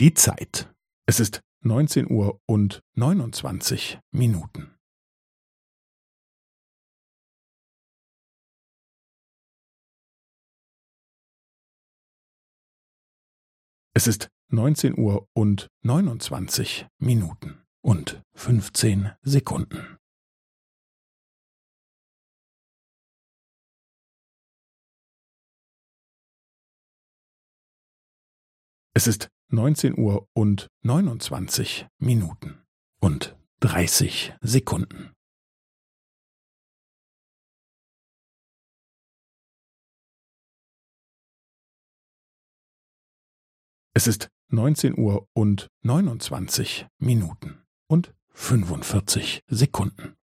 Die Zeit. Es ist neunzehn Uhr und neunundzwanzig Minuten. Es ist neunzehn Uhr und neunundzwanzig Minuten und fünfzehn Sekunden. Es ist neunzehn Uhr und neunundzwanzig Minuten und dreißig Sekunden. Es ist neunzehn Uhr und neunundzwanzig Minuten und fünfundvierzig Sekunden.